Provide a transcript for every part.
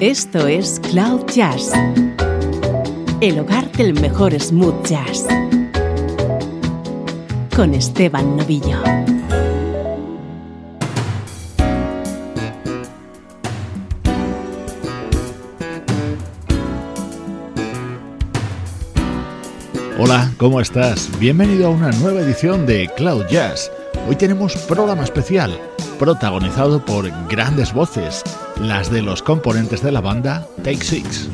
Esto es Cloud Jazz, el hogar del mejor smooth jazz, con Esteban Novillo. Hola, ¿cómo estás? Bienvenido a una nueva edición de Cloud Jazz. Hoy tenemos programa especial, protagonizado por grandes voces, las de los componentes de la banda Take Six.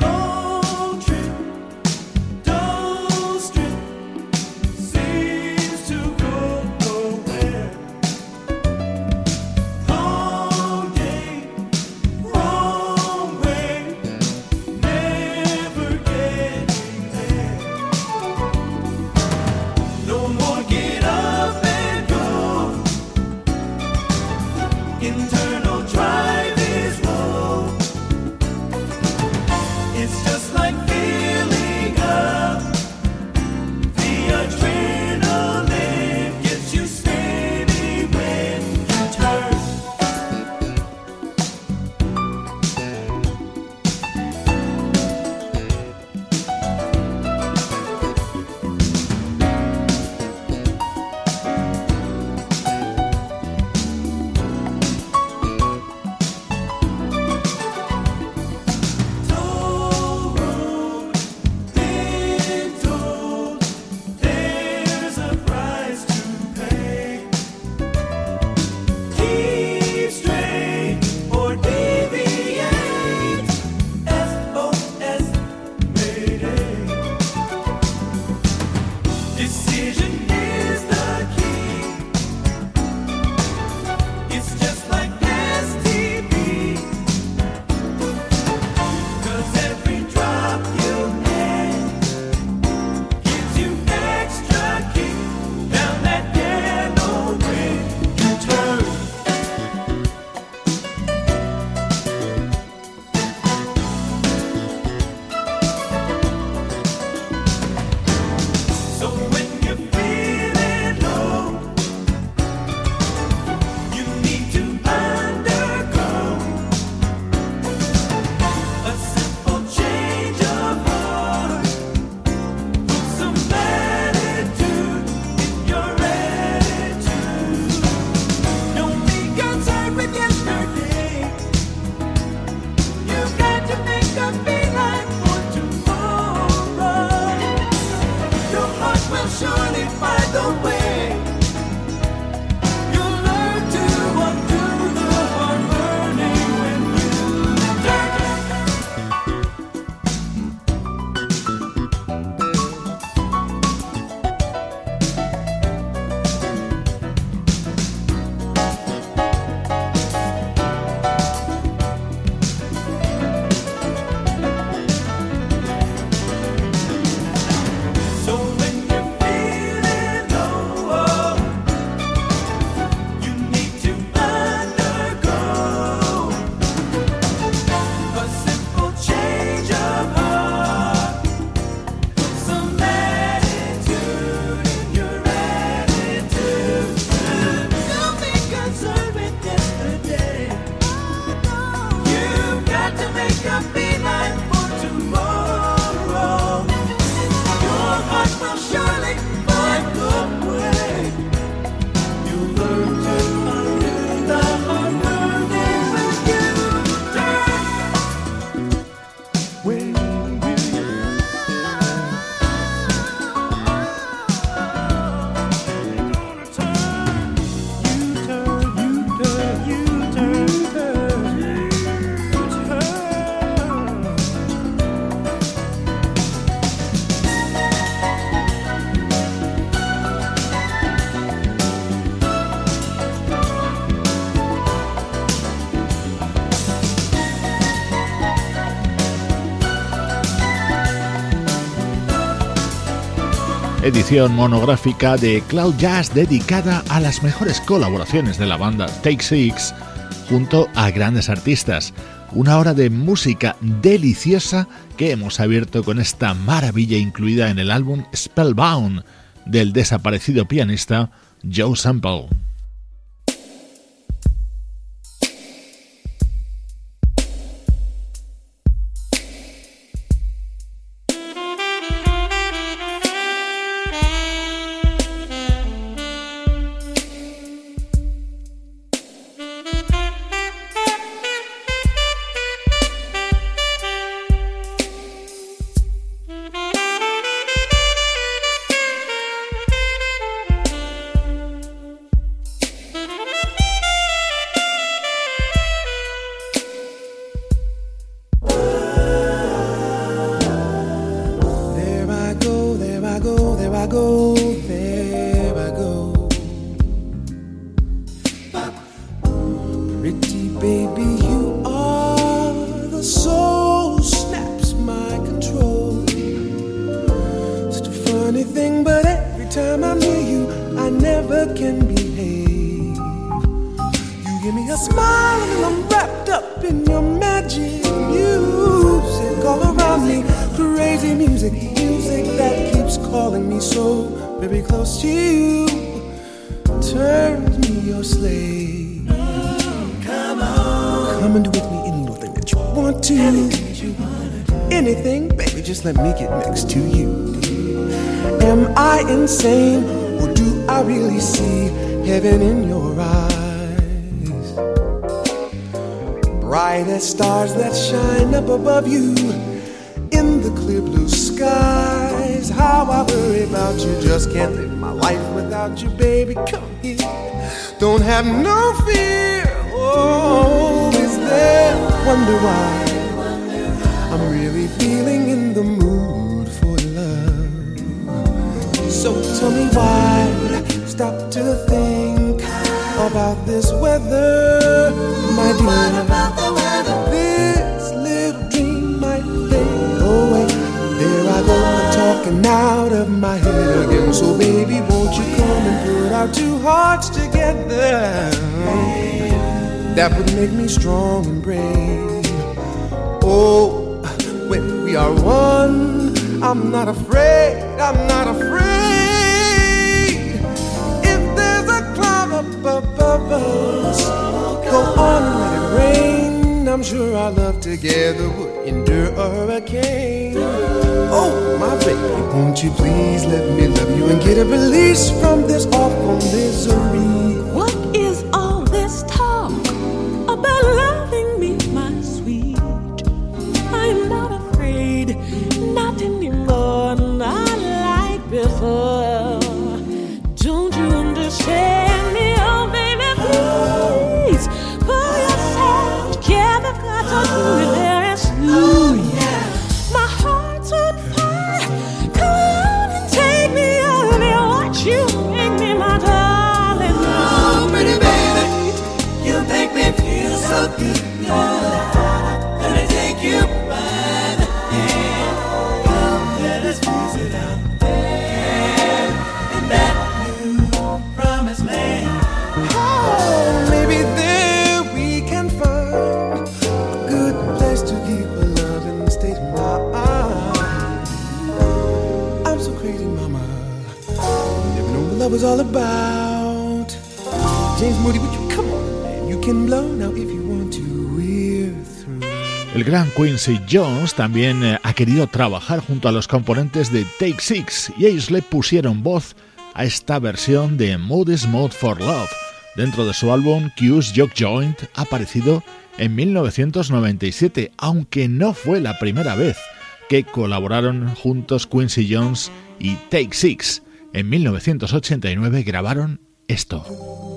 Monográfica de Cloud Jazz dedicada a las mejores colaboraciones de la banda Take Six junto a grandes artistas. Una hora de música deliciosa que hemos abierto con esta maravilla incluida en el álbum Spellbound del desaparecido pianista Joe Sample. Have no of my head again. So baby, won't you come and put our two hearts together? That would make me strong and brave. Oh, when we are one, I'm not afraid. I'm not afraid. If there's a cloud up above us, I'm sure our love together would endure a hurricane. Oh, my baby, won't you please let me love you and get a release from this awful misery? What is all this talk about loving all about. James Moody, would you come on? You can blow now if you want to. El gran Quincy Jones también eh, ha querido trabajar junto a los componentes de Take Six y ellos le pusieron voz a esta versión de Moody's Mode for Love dentro de su álbum Q's Jock Joint aparecido en 1997, aunque no fue la primera vez que colaboraron juntos Quincy Jones y Take Six. En 1989 grabaron esto.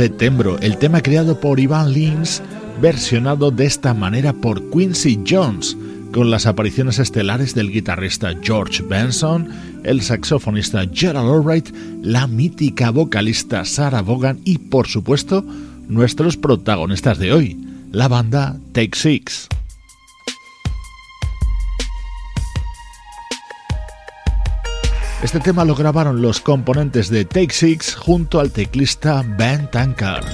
Septembro, el tema creado por Ivan Lins, versionado de esta manera por Quincy Jones, con las apariciones estelares del guitarrista George Benson, el saxofonista Gerald Albright, la mítica vocalista Sarah Vaughan y, por supuesto, nuestros protagonistas de hoy, la banda Take Six. Este tema lo grabaron los componentes de Take Six junto al teclista Ben Tankard.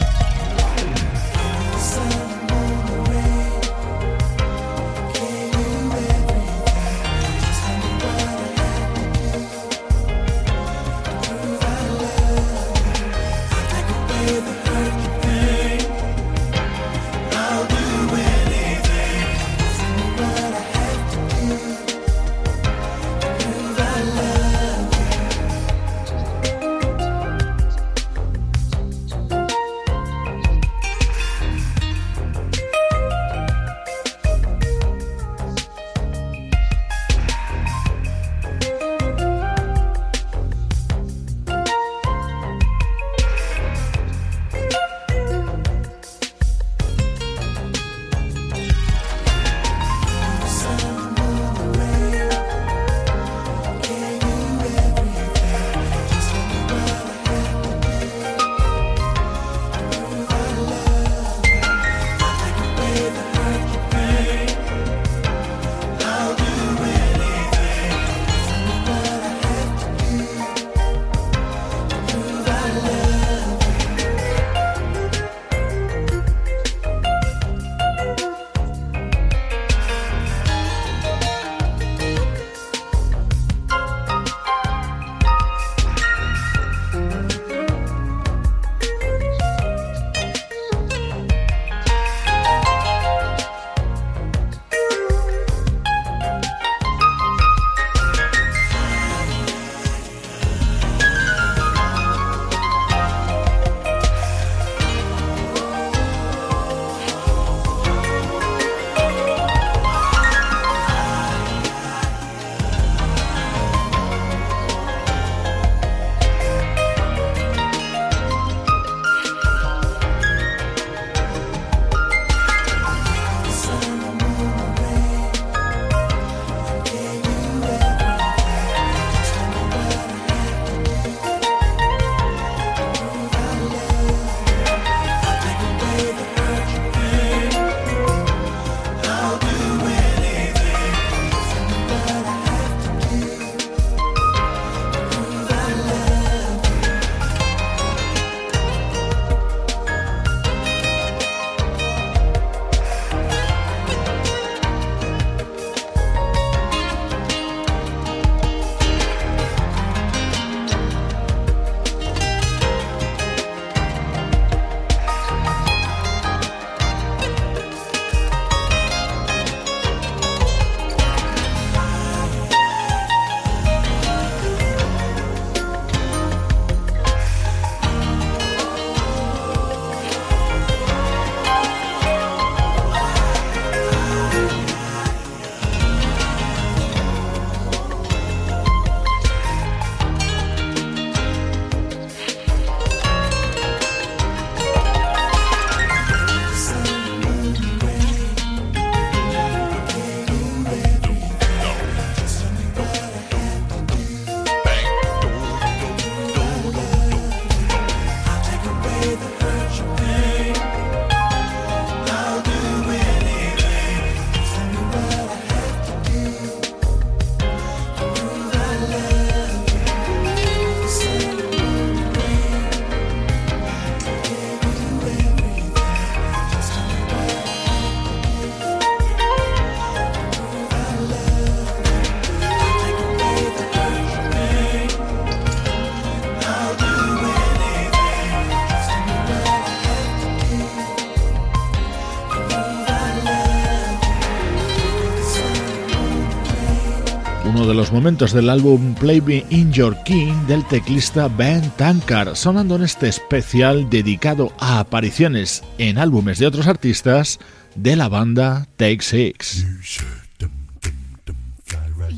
Momentos del álbum Play Me In Your King del teclista Ben Tankard, sonando en este especial dedicado a apariciones en álbumes de otros artistas de la banda Take Six.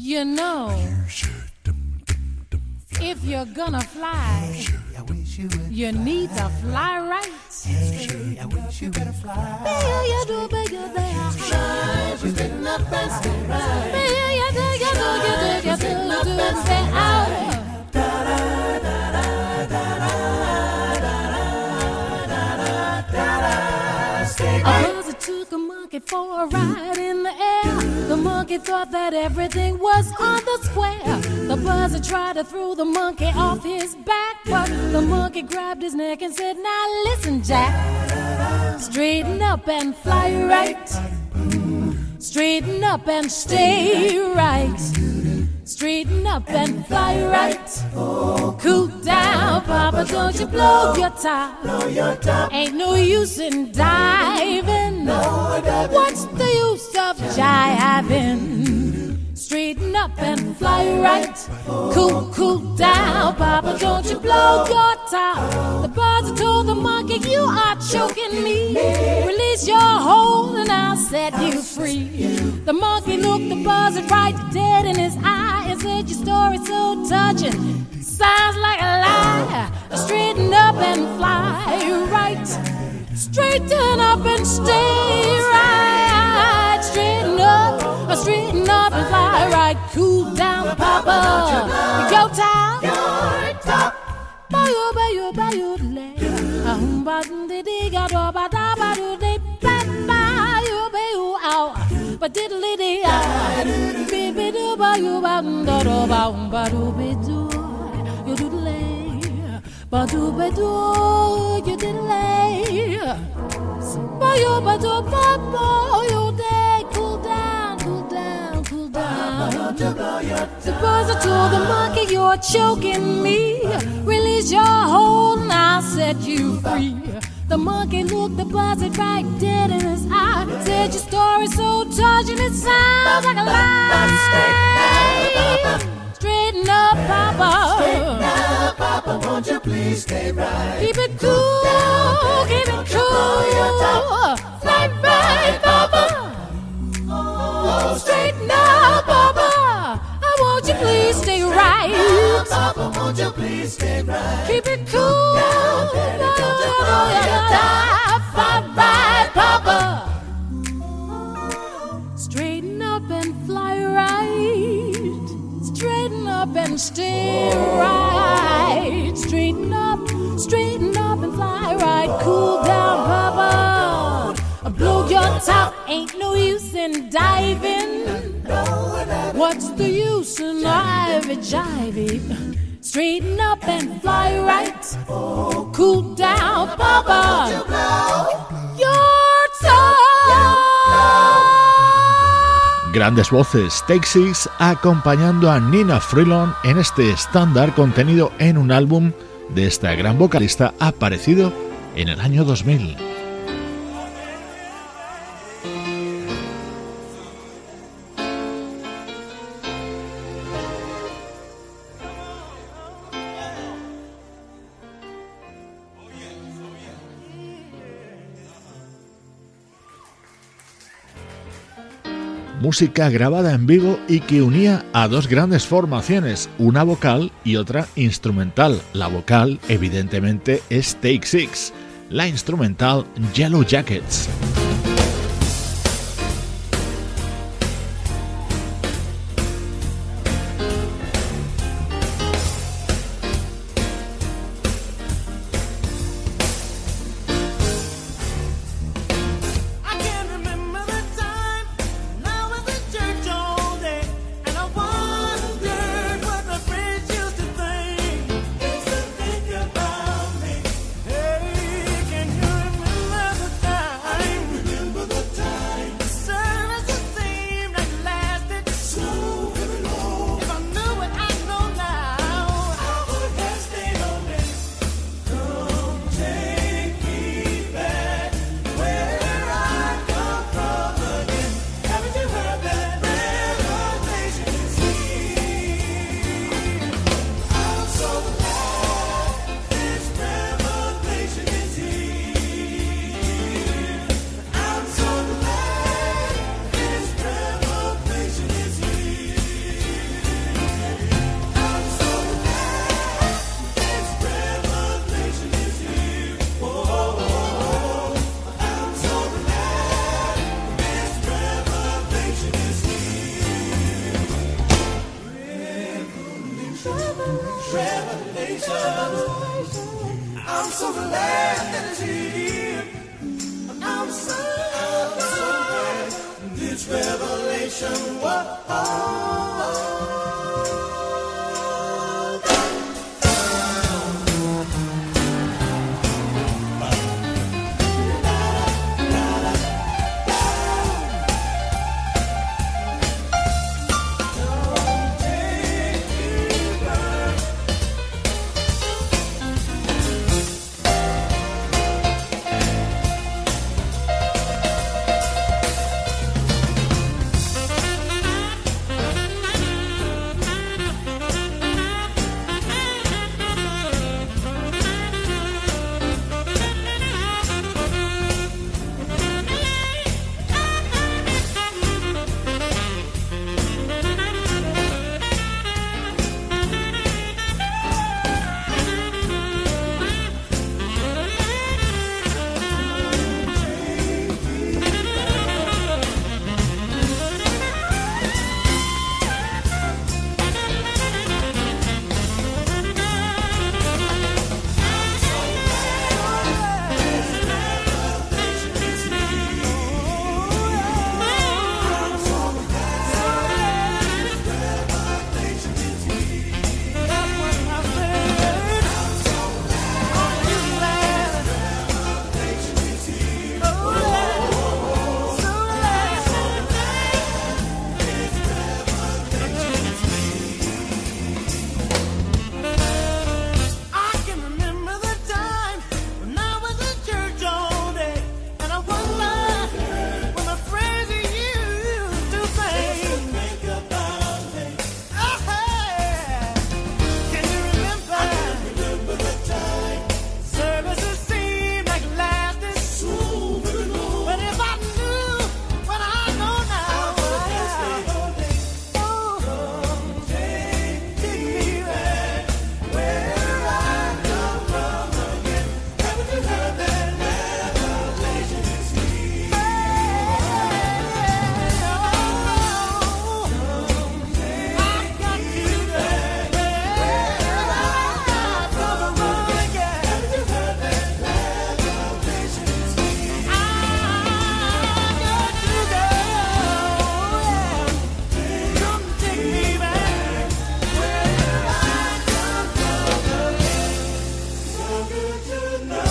You know, if you're gonna fly, you need to fly right. I wish you better fly. you do, you up and stay right. you do, you do, you do, you do, you do, stay out. A took a monkey for a ride in the air. The monkey thought that everything was on the square. The buzzer tried to throw the monkey off his back, but the monkey grabbed his neck and said, Now listen, Jack. Straighten up and fly right. Straighten up and stay right. Straighten up and fly right. Cool down, Papa, don't you blow your top. Ain't no use in diving. Up and fly right. Cool, cool down, Papa, don't you blow your top. The birds told the monkey, You are choking me. Release your hold and I'll set you free. The monkey looked the buzzard right dead in his eye and said, Your story's so touching. Sounds like a lie. Straighten up and fly right. Straighten up and stay right. Straighten up, straighten up and fly right. Cool down, Papa. Go time. Your top. Bayo, bayo, bayo, lay. Um, ba, de, de, ga, do, ba, da, ba, do, de, ba, ba, yo, bayo, ow. Ba, diddly, de, ah. Be, be, do, ba, yo, ba, da, do, ba, um, ba, do, be, do. Yo, do, lay. Ba, do, be, do, you, diddly. Ba, yo, ba, do, ba, ba, yo, de, Suppose I told the monkey you're choking me. Release your hold and I'll set you free. The monkey looked the buzzard right dead in his eye. Said your story's so touching, it sounds like a lie. Straighten up, Papa. Straighten up, Papa. Won't you please stay right? Keep it cool, keep it cool. Fly right, Papa. Oh, straighten up, Papa. I want you please stay right. Papa, won't you please stay right? Keep it cool. Fly right, Papa. Straighten up and fly right. Straighten up and stay right. Straighten up, straighten up and fly right. Cool down, Papa. Blow your top, ain't no use in diving. What's the use in ivy jiving? Straighten up and fly right. Cool down, Papa. Your top. Grandes voces, Texas acompañando a Nina Freelon en este estándar contenido en un álbum de esta gran vocalista aparecido en el año 2000. Música grabada en vivo y que unía a dos grandes formaciones, una vocal y otra instrumental. La vocal, evidentemente, es Take Six, la instrumental Yellow Jackets. to.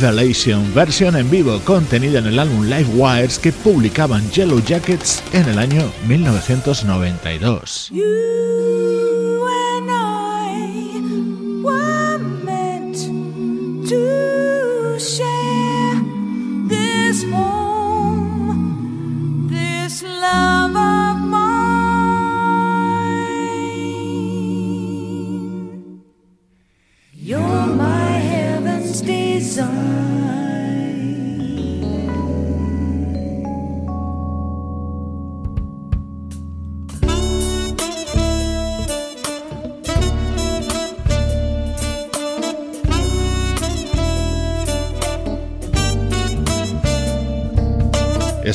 Revelation, versión en vivo contenida en el álbum Live Wires que publicaban Yellow Jackets en el año 1992.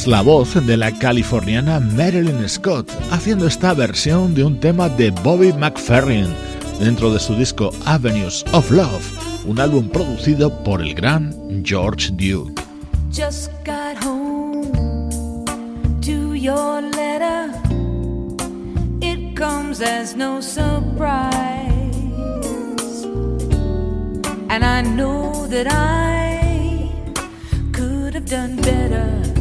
Es la voz de la californiana Marilyn Scott haciendo esta versión de un tema de Bobby McFerrin dentro de su disco Avenues of Love, un álbum producido por el gran George Duke. Just got home to your letter. It comes as no surprise. And I know that I could have done better.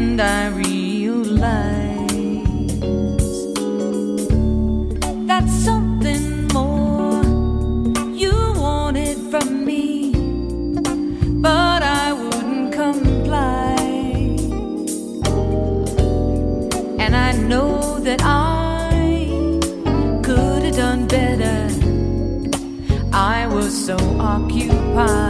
and I realize that something more you wanted from me, but I wouldn't comply. And I know that I could have done better. I was so occupied.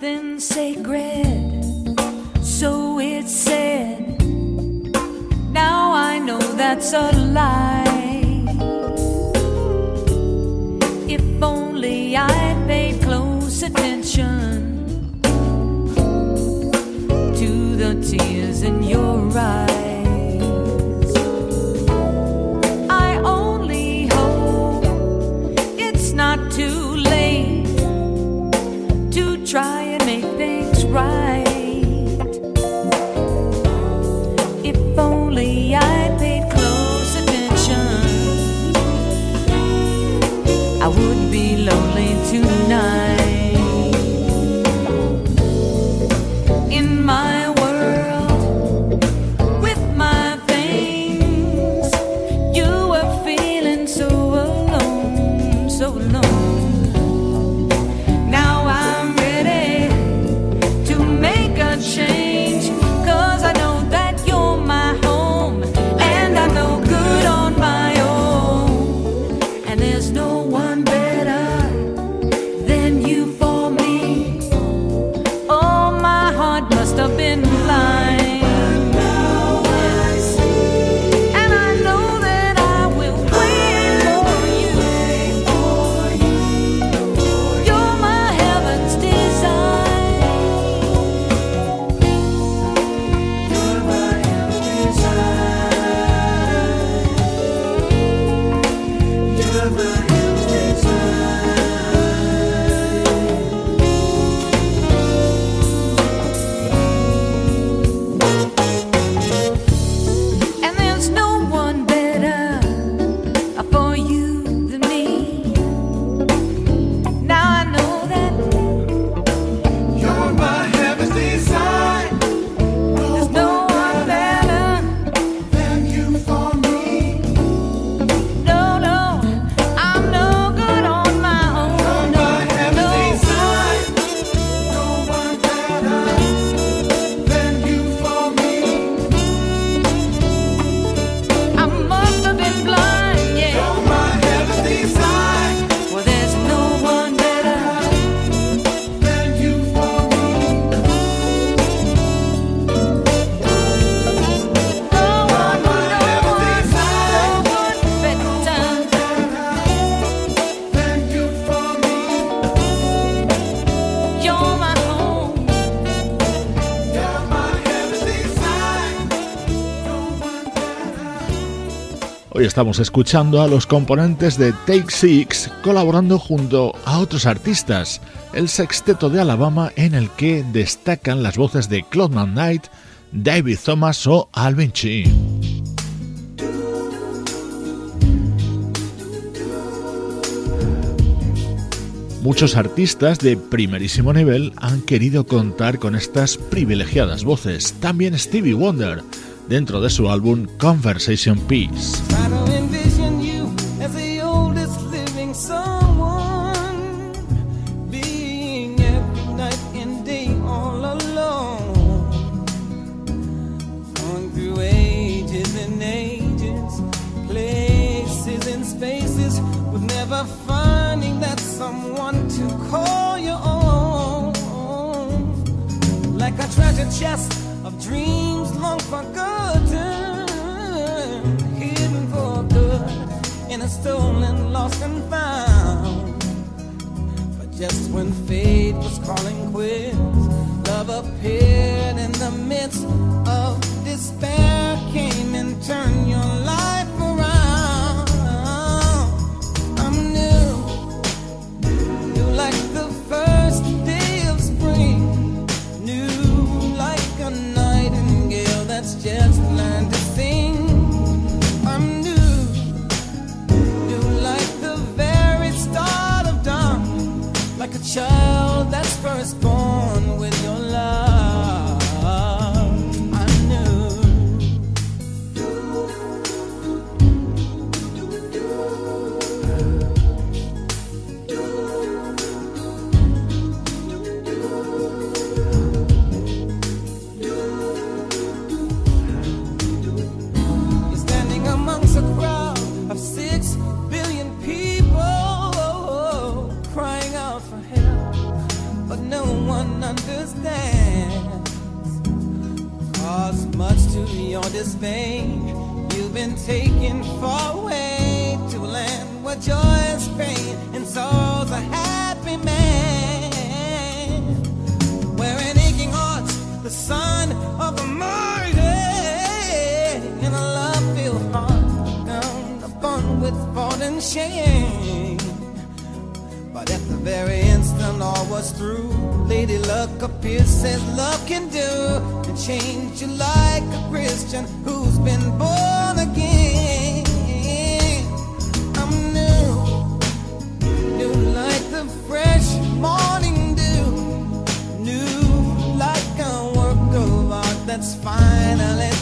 something sacred, so it said. Now I know that's a lie. If only I paid close attention to the tears in your eyes. Hoy estamos escuchando a los componentes de Take Six colaborando junto a otros artistas, el sexteto de Alabama en el que destacan las voces de Claude McKnight, David Thomas o Alvin Chee. Muchos artistas de primerísimo nivel han querido contar con estas privilegiadas voces, también Stevie Wonder, dentro de su álbum Conversation Peace. chest of dreams long forgotten, hidden for good in a stolen, lost and found. But just when fate was calling quits, love appeared in the midst of despair, came and turned. Like your disdain, you've been taken far away to land where joy is pain and sorrow's a happy man where an aching hearts the son of a mighty and a love-filled heart down upon with fault and shame. But at the very instant all was through, Lady Luck appeared, says love can do and change you like a Christian who's been born again. I'm new, new like the fresh morning dew new like a work of art that's finally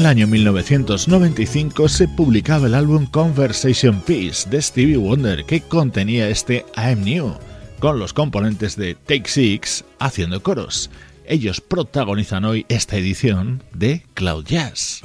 el año 1995 se publicaba el álbum Conversation Piece de Stevie Wonder que contenía este I'm New, con los componentes de Take Six haciendo coros. Ellos protagonizan hoy esta edición de Cloud Jazz.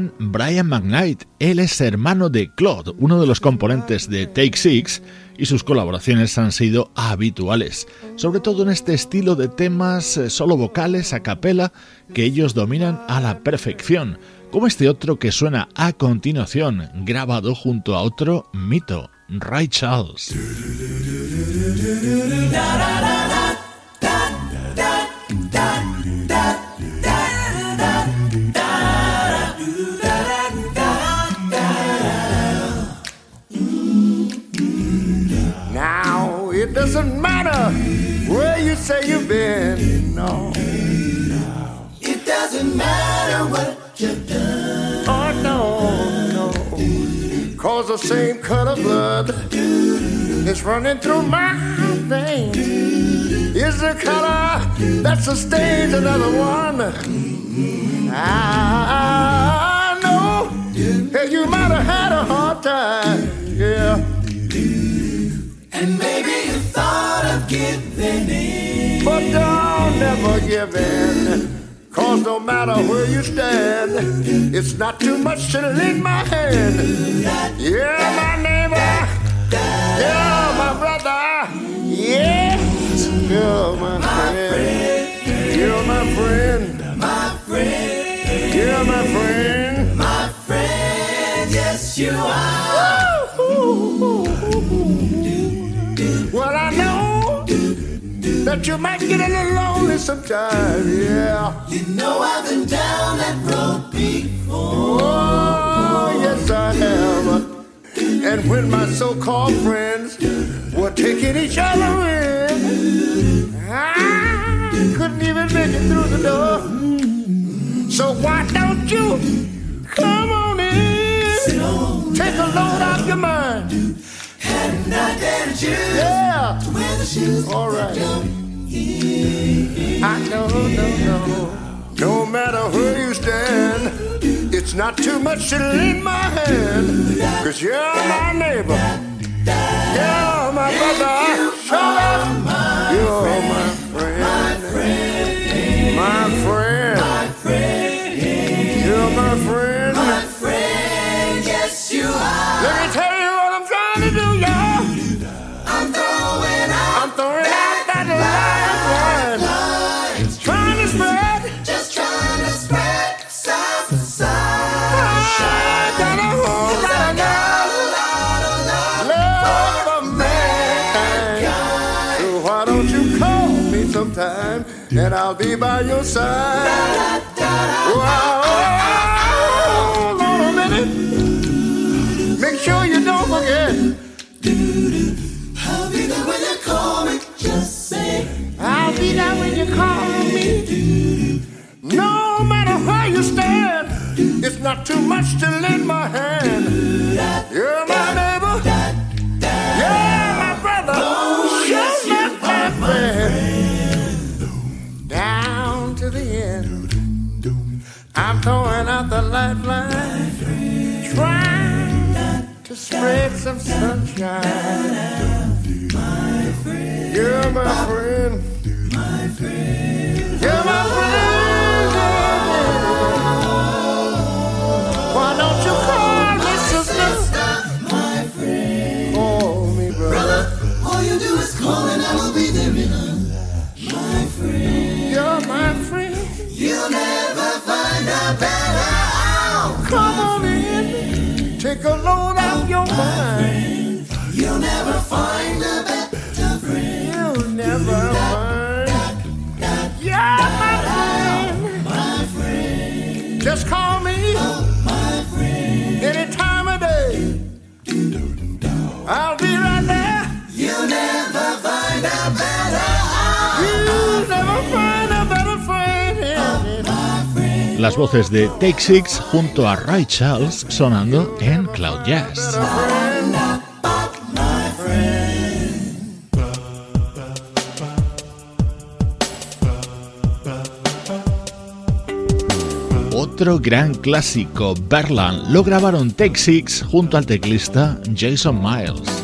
Brian McKnight, él es hermano de Claude, uno de los componentes de Take Six, y sus colaboraciones han sido habituales, sobre todo en este estilo de temas eh, solo vocales a capela que ellos dominan a la perfección, como este otro que suena a continuación, grabado junto a otro mito, Ray Charles. Where you been. No. It doesn't matter what you've done. Oh no, no. Cause the same cut of blood is running through my veins. Is the color that sustains another one. In. Cause no matter where you stand, it's not too much to lend my hand. Yeah, my neighbor. Yeah, my brother. Yes, you're my friend. You're my friend. My friend. You're my friend. My friend. Yes, you are. Well, I know that you might get a little lonely sometime, yeah. You know I've been down that road before. Oh, yes, I have. And when my so-called friends were taking each other in, I couldn't even make it through the door. So why don't you come on in? Take a load off your mind. Yeah. All right. I know, no, no. No matter where you stand, it's not too much to lend my hand. Cause you're my neighbor. You're my brother. Shut up. You're my friend. My friend. Yes, You're my friend. And I'll be by your side. Wow, hold on a minute. Make sure you don't forget. I'll be there when you call me. Just say, I'll be there when you call me. Not too much to lend my hand. You're my neighbor. Yeah, my brother. You're not my friend Down to the end. I'm throwing out the lifeline, trying to spread some sunshine. You're my friend. You're my friend. Take a load Las voces de Take Six junto a Ray Charles sonando en Cloud Jazz. Otro gran clásico, Berlin, lo grabaron Take Six junto al teclista Jason Miles.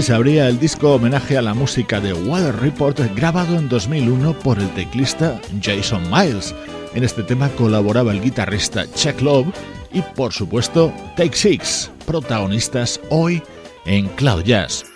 Se abría el disco homenaje a la música de Weather Report grabado en 2001 por el teclista Jason Miles. En este tema colaboraba el guitarrista Chuck Love y por supuesto Take Six, protagonistas hoy en Cloud Jazz.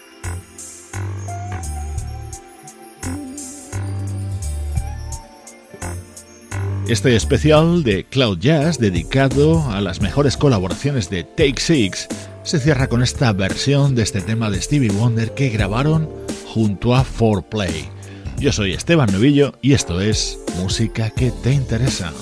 Este especial de Cloud Jazz dedicado a las mejores colaboraciones de Take Six se cierra con esta versión de este tema de Stevie Wonder que grabaron junto a 4Play. Yo soy Esteban Novillo y esto es Música que te interesa.